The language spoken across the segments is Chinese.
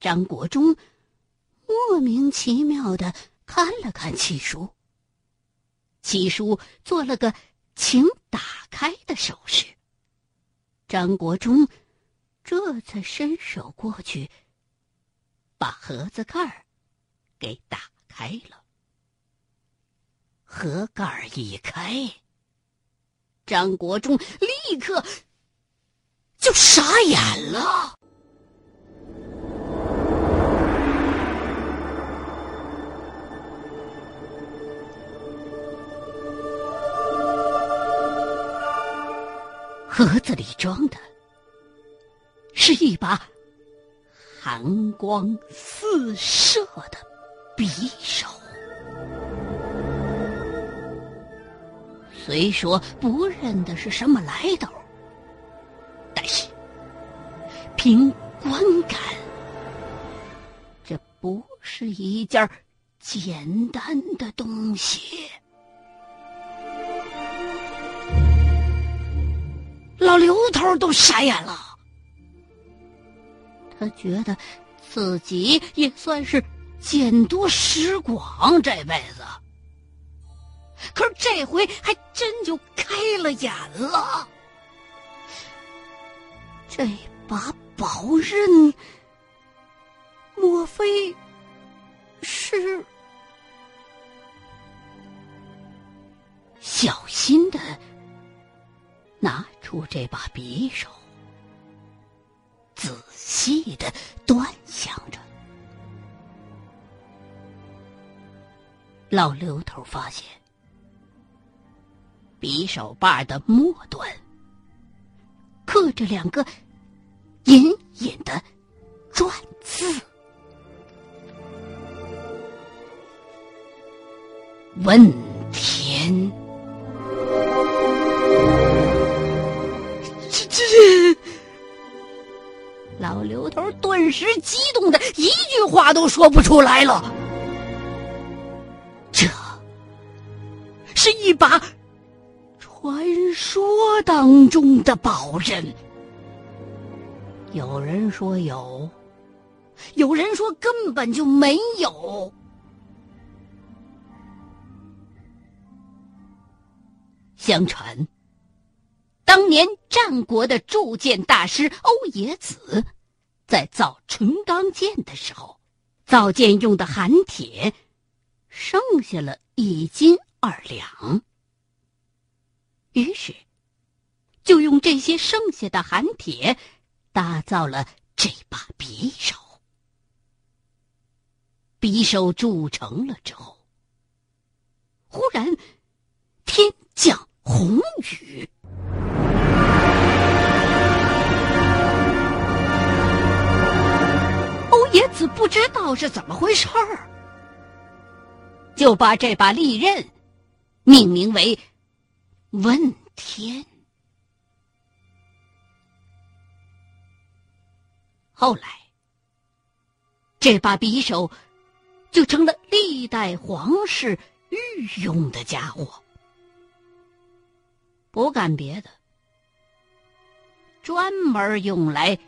张国忠莫名其妙的看了看七叔，七叔做了个请打开的手势。张国忠这才伸手过去，把盒子盖儿给打开了。盒盖儿一开，张国忠立刻就傻眼了。盒子里装的是一把寒光四射的匕首。虽说不认得是什么来头，但是凭观感，这不是一件简单的东西。老刘头都傻眼了，他觉得自己也算是见多识广这辈子，可是这回还真就开了眼了。这把宝刃，莫非是小心的？拿出这把匕首，仔细的端详着。老刘头发现，匕首把的末端刻着两个隐隐的篆字：“问天。”头顿时激动的一句话都说不出来了。这是一把传说当中的宝刃，有人说有，有人说根本就没有。相传。当年战国的铸剑大师欧冶子，在造纯钢剑的时候，造剑用的寒铁剩下了一斤二两，于是就用这些剩下的寒铁打造了这把匕首。匕首铸成了之后，忽然是怎么回事儿，就把这把利刃命名为“问天”。后来，这把匕首就成了历代皇室御用的家伙，不干别的，专门用来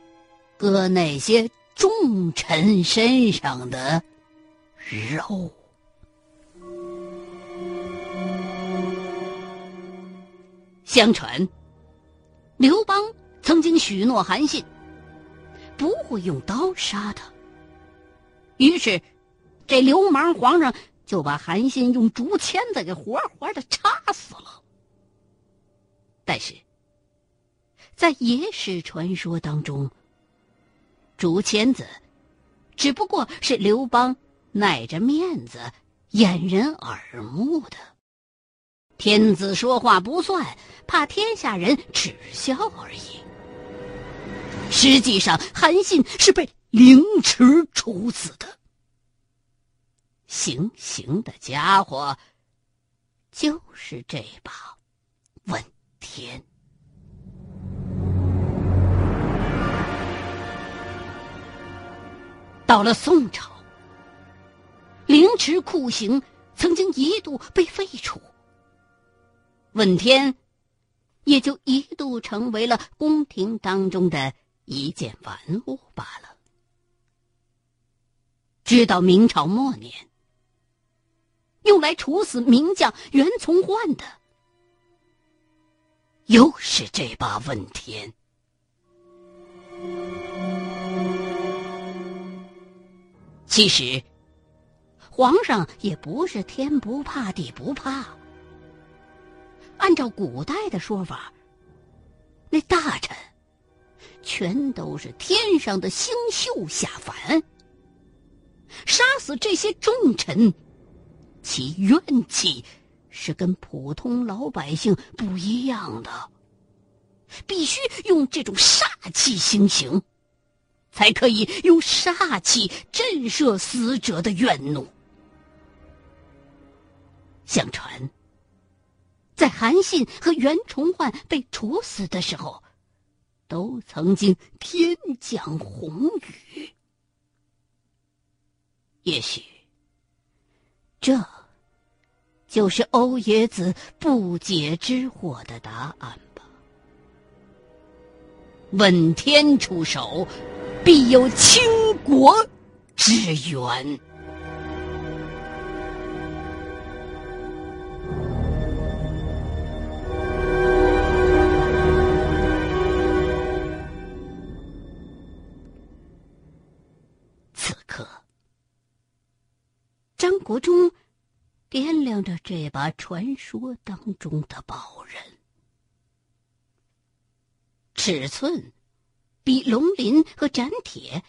割那些。重臣身上的肉。相传，刘邦曾经许诺韩信，不会用刀杀他。于是，这流氓皇上就把韩信用竹签子给活活的插死了。但是，在野史传说当中。竹签子，只不过是刘邦耐着面子掩人耳目的。天子说话不算，怕天下人耻笑而已。实际上，韩信是被凌迟处死的。行刑的家伙，就是这把问天。到了宋朝，凌迟酷刑曾经一度被废除，问天也就一度成为了宫廷当中的一件玩物罢了。直到明朝末年，用来处死名将袁崇焕的，又是这把问天。其实，皇上也不是天不怕地不怕。按照古代的说法，那大臣全都是天上的星宿下凡。杀死这些重臣，其怨气是跟普通老百姓不一样的，必须用这种煞气行刑。才可以用煞气震慑死者的怨怒。相传，在韩信和袁崇焕被处死的时候，都曾经天降红雨。也许，这就是欧冶子不解之惑的答案吧。问天出手。必有倾国之源。此刻，张国忠掂量着这把传说当中的宝刃，尺寸。比龙鳞和斩铁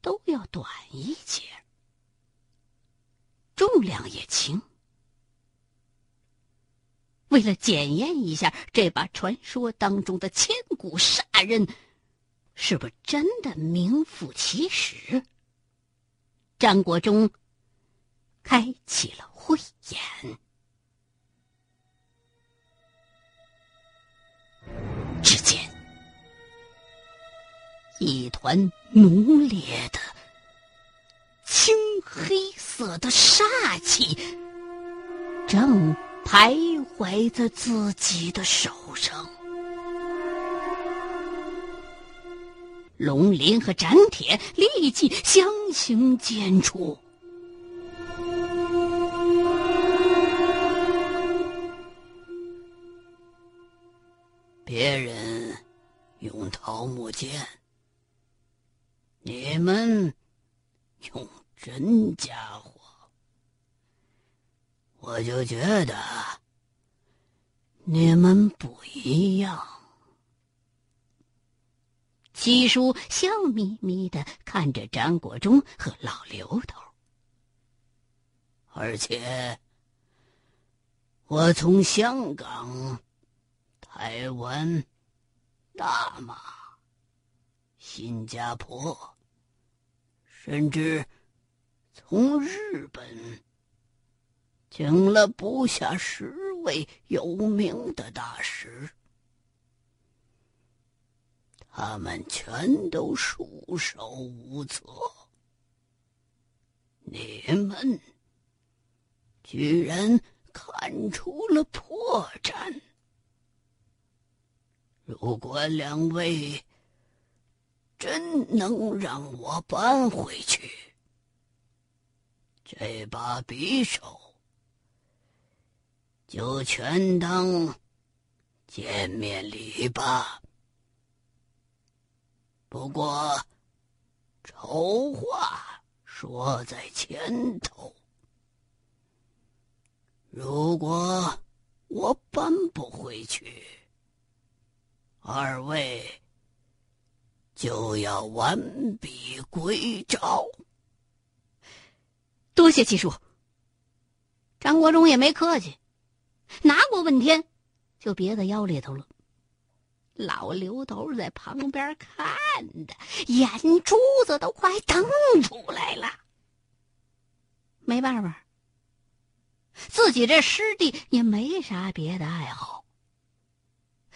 都要短一截，重量也轻。为了检验一下这把传说当中的千古杀刃是不是真的名副其实，张国忠开启了慧眼。一团浓烈的青黑色的煞气，正徘徊在自己的手上。龙鳞和斩铁立即相形见绌。别人用桃木剑。你们用真家伙，我就觉得你们不一样。七叔笑眯眯的看着张国忠和老刘头，而且我从香港、台湾、大马、新加坡。甚至从日本请了不下十位有名的大师，他们全都束手无策。你们居然看出了破绽！如果两位……真能让我搬回去，这把匕首就全当见面礼吧。不过，丑话说在前头，如果我搬不回去，二位。就要完璧归赵。多谢七叔。张国忠也没客气，拿过问天，就别在腰里头了。老刘头在旁边看的，眼珠子都快瞪出来了。没办法，自己这师弟也没啥别的爱好。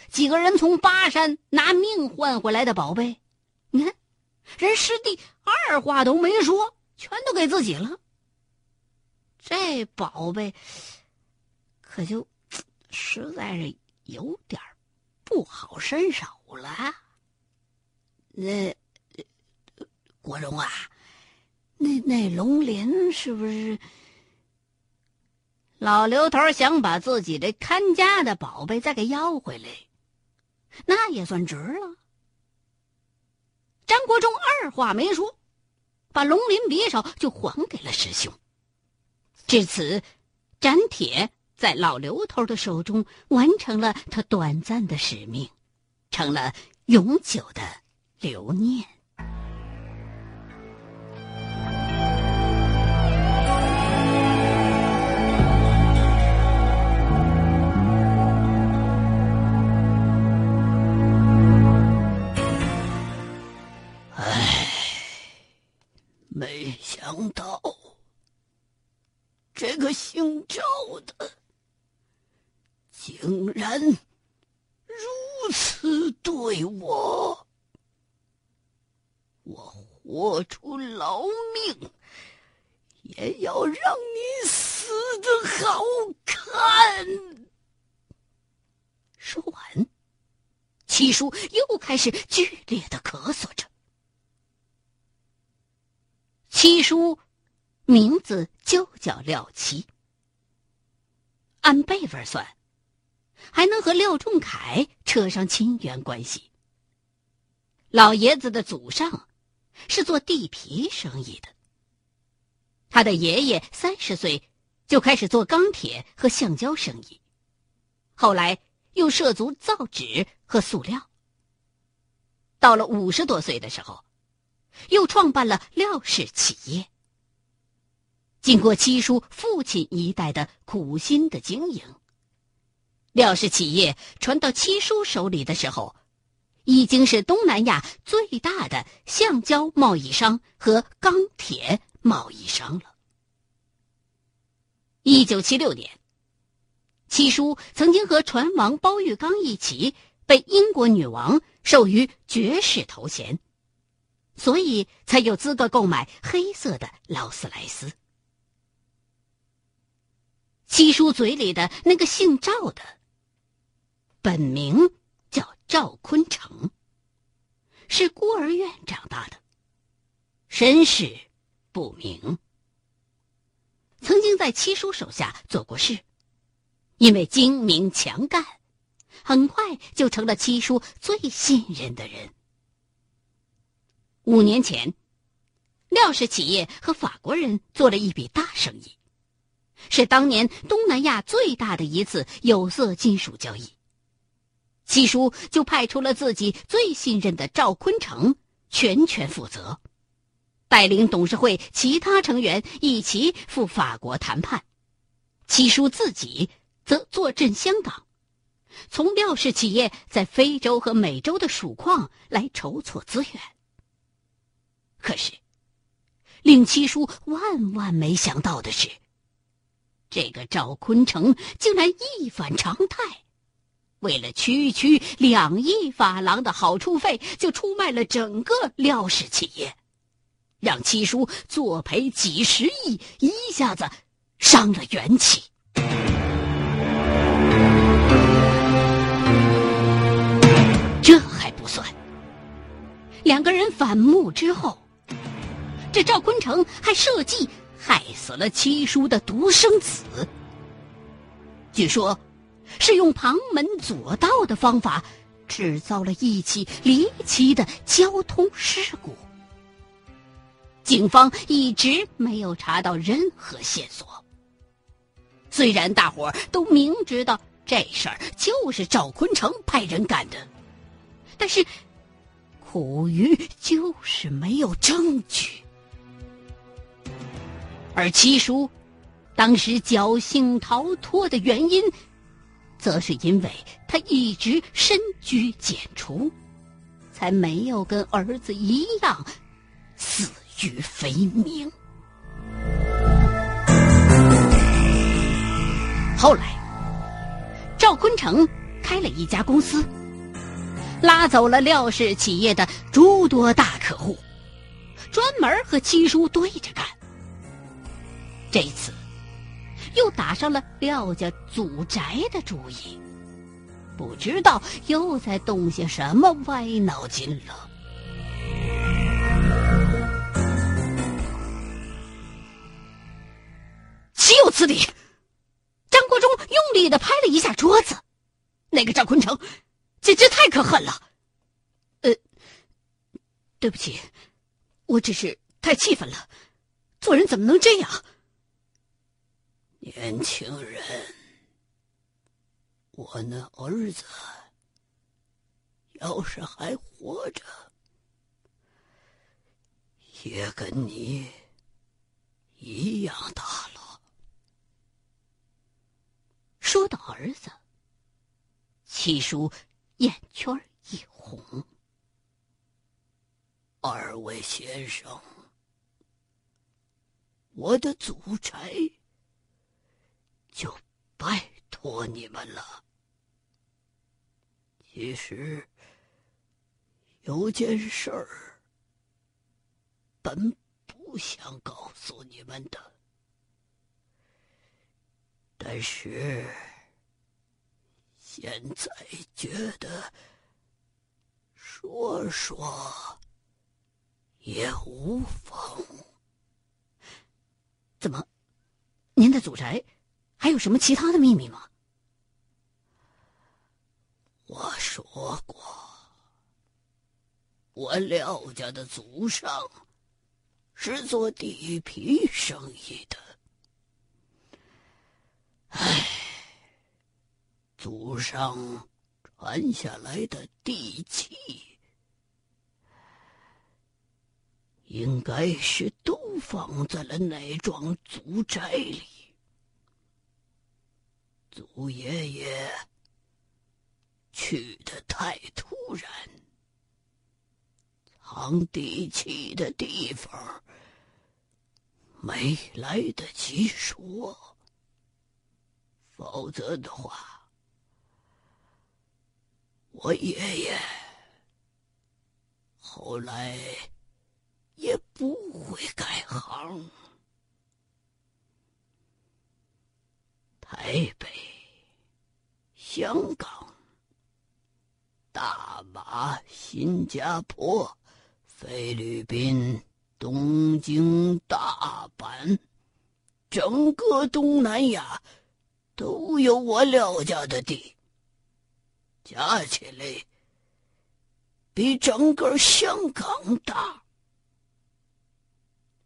几个人从巴山拿命换回来的宝贝。你看，人师弟二话都没说，全都给自己了。这宝贝可就实在是有点不好伸手了。那国荣啊，那那龙鳞是不是？老刘头想把自己这看家的宝贝再给要回来，那也算值了。张国忠二话没说，把龙鳞匕首就还给了师兄。至此，斩铁在老刘头的手中完成了他短暂的使命，成了永久的留念。没想到，这个姓赵的竟然如此对我。我活出老命，也要让你死的好看。说完，七叔又开始剧烈的咳嗽着。七叔，名字就叫廖七。按辈分算，还能和廖仲恺扯上亲缘关系。老爷子的祖上是做地皮生意的，他的爷爷三十岁就开始做钢铁和橡胶生意，后来又涉足造纸和塑料。到了五十多岁的时候。又创办了廖氏企业。经过七叔父亲一代的苦心的经营，廖氏企业传到七叔手里的时候，已经是东南亚最大的橡胶贸易商和钢铁贸易商了。一九七六年，七叔曾经和船王包玉刚一起被英国女王授予爵士头衔。所以才有资格购买黑色的劳斯莱斯。七叔嘴里的那个姓赵的，本名叫赵坤成，是孤儿院长大的，身世不明。曾经在七叔手下做过事，因为精明强干，很快就成了七叔最信任的人。五年前，廖氏企业和法国人做了一笔大生意，是当年东南亚最大的一次有色金属交易。七叔就派出了自己最信任的赵坤成全权负责，带领董事会其他成员一起赴法国谈判，七叔自己则坐镇香港，从廖氏企业在非洲和美洲的属矿来筹措资源。可是，令七叔万万没想到的是，这个赵坤成竟然一反常态，为了区区两亿法郎的好处费，就出卖了整个廖氏企业，让七叔作赔几十亿，一下子伤了元气。这还不算，两个人反目之后。这赵坤成还设计害死了七叔的独生子，据说，是用旁门左道的方法，制造了一起离奇的交通事故。警方一直没有查到任何线索。虽然大伙都明知道这事儿就是赵坤成派人干的，但是苦于就是没有证据。而七叔当时侥幸逃脱的原因，则是因为他一直深居简出，才没有跟儿子一样死于非命。后来，赵坤成开了一家公司，拉走了廖氏企业的诸多大客户，专门和七叔对着干。这次，又打上了廖家祖宅的主意，不知道又在动些什么歪脑筋了。岂有此理！张国忠用力的拍了一下桌子。那个赵坤成，简直太可恨了。呃，对不起，我只是太气愤了。做人怎么能这样？年轻人，我那儿子要是还活着，也跟你一样大了。说到儿子。七叔眼圈一红，二位先生，我的祖宅就拜托你们了。其实有件事儿，本不想告诉你们的，但是。现在觉得说说也无妨。怎么，您的祖宅还有什么其他的秘密吗？我说过，我廖家的祖上是做地皮生意的。唉。祖上传下来的地契，应该是都放在了那幢祖宅里。祖爷爷去的太突然，藏地契的地方没来得及说，否则的话。我爷爷后来也不会改行。台北、香港、大马、新加坡、菲律宾、东京、大阪，整个东南亚都有我廖家的地。加起来比整个香港大。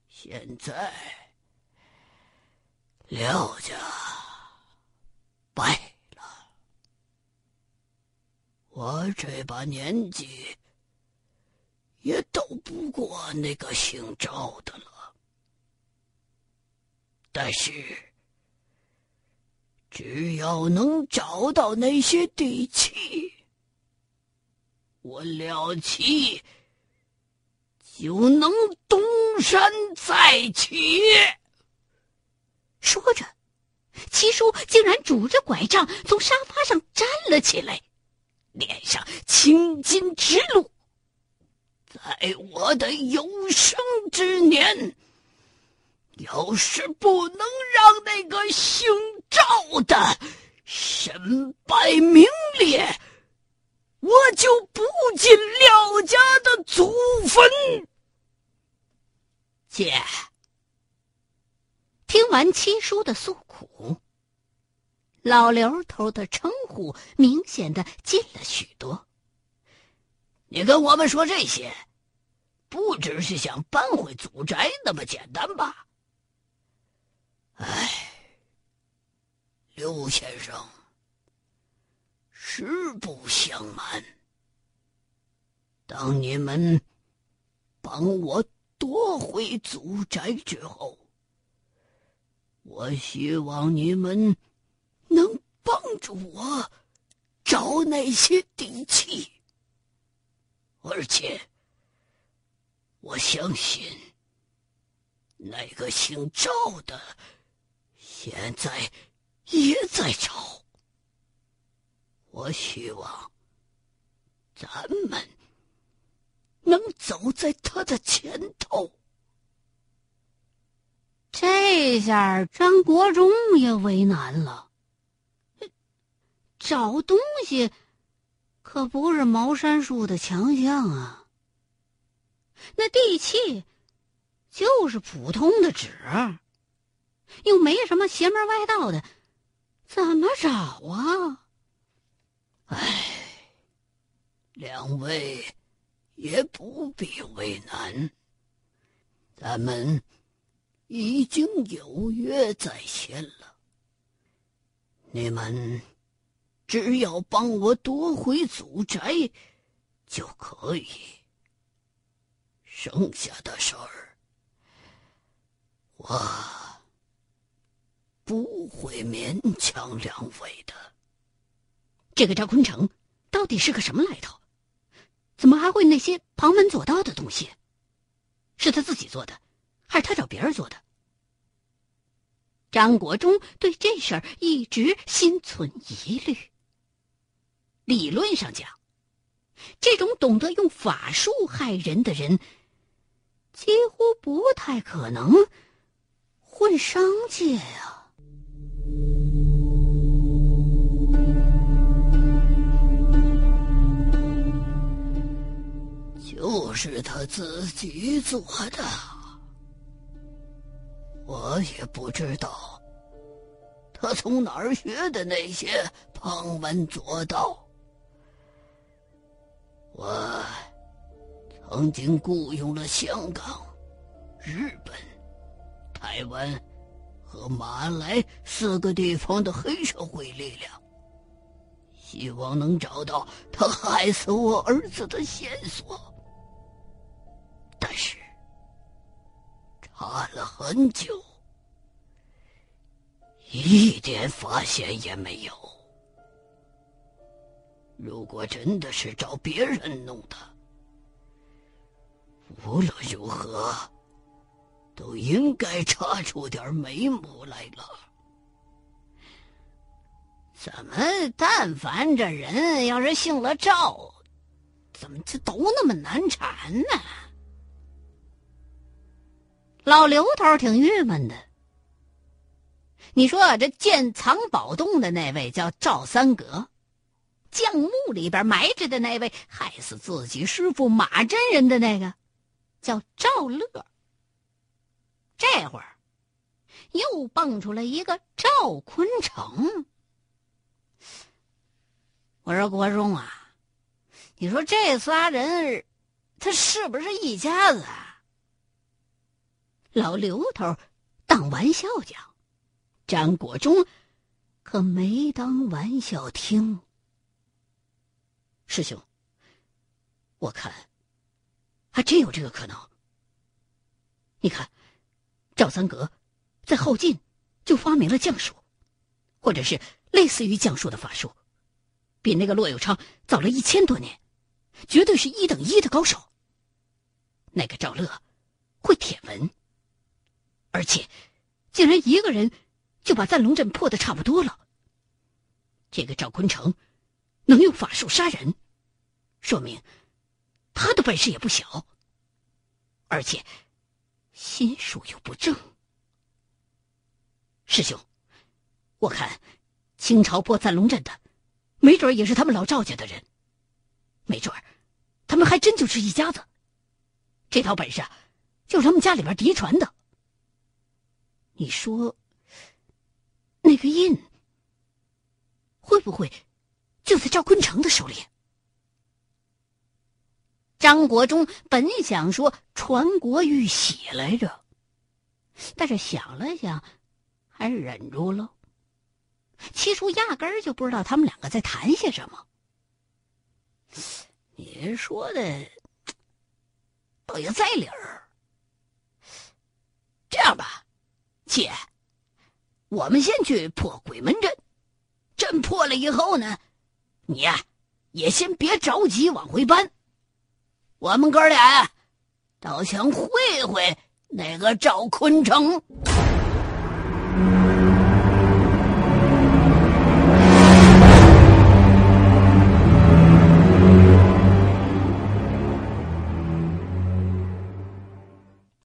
现在廖家败了，我这把年纪也斗不过那个姓赵的了。但是。只要能找到那些地契，我廖七就能东山再起。说着，七叔竟然拄着拐杖从沙发上站了起来，脸上青筋直露。在我的有生之年。要是不能让那个姓赵的身败名裂，我就不进廖家的祖坟。姐，听完七叔的诉苦，老刘头的称呼明显的近了许多。你跟我们说这些，不只是想搬回祖宅那么简单吧？唉，刘先生，实不相瞒，当你们帮我夺回祖宅之后，我希望你们能帮助我找那些底气，而且我相信那个姓赵的。现在也在找。我希望咱们能走在他的前头。这下张国忠也为难了。找东西可不是茅山术的强项啊。那地契就是普通的纸。又没什么邪门歪道的，怎么找啊？唉，两位也不必为难，咱们已经有约在先了。你们只要帮我夺回祖宅就可以，剩下的事儿我不会勉强两位的。这个赵坤成到底是个什么来头？怎么还会那些旁门左道的东西？是他自己做的，还是他找别人做的？张国忠对这事儿一直心存疑虑。理论上讲，这种懂得用法术害人的人，几乎不太可能混商界呀。就是他自己做的，我也不知道他从哪儿学的那些旁门左道。我曾经雇佣了香港、日本、台湾和马来四个地方的黑社会力量，希望能找到他害死我儿子的线索。但是，查了很久，一点发现也没有。如果真的是找别人弄的，无论如何，都应该查出点眉目来了。怎么，但凡这人要是姓了赵，怎么就都那么难缠呢？老刘头挺郁闷的。你说这建藏宝洞的那位叫赵三格，将墓里边埋着的那位害死自己师傅马真人的那个，叫赵乐。这会儿又蹦出来一个赵坤成。我说国忠啊，你说这仨人，他是不是一家子？啊？老刘头当玩笑讲，张国忠可没当玩笑听。师兄，我看还真有这个可能。你看，赵三阁在后晋就发明了降术，或者是类似于降术的法术，比那个骆有昌早了一千多年，绝对是一等一的高手。那个赵乐会舔文。而且，竟然一个人就把赞龙阵破的差不多了。这个赵坤城能用法术杀人，说明他的本事也不小。而且心术又不正。师兄，我看清朝破赞龙阵的，没准也是他们老赵家的人，没准他们还真就是一家子。这套本事就是他们家里边嫡传的。你说，那个印会不会就在赵坤成的手里？张国忠本想说传国玉玺来着，但是想了想，还是忍住了。七叔压根儿就不知道他们两个在谈些什么。你说的倒也在理儿。这样吧。姐，我们先去破鬼门阵，阵破了以后呢，你呀也先别着急往回搬，我们哥俩呀，倒想会会那个赵坤城。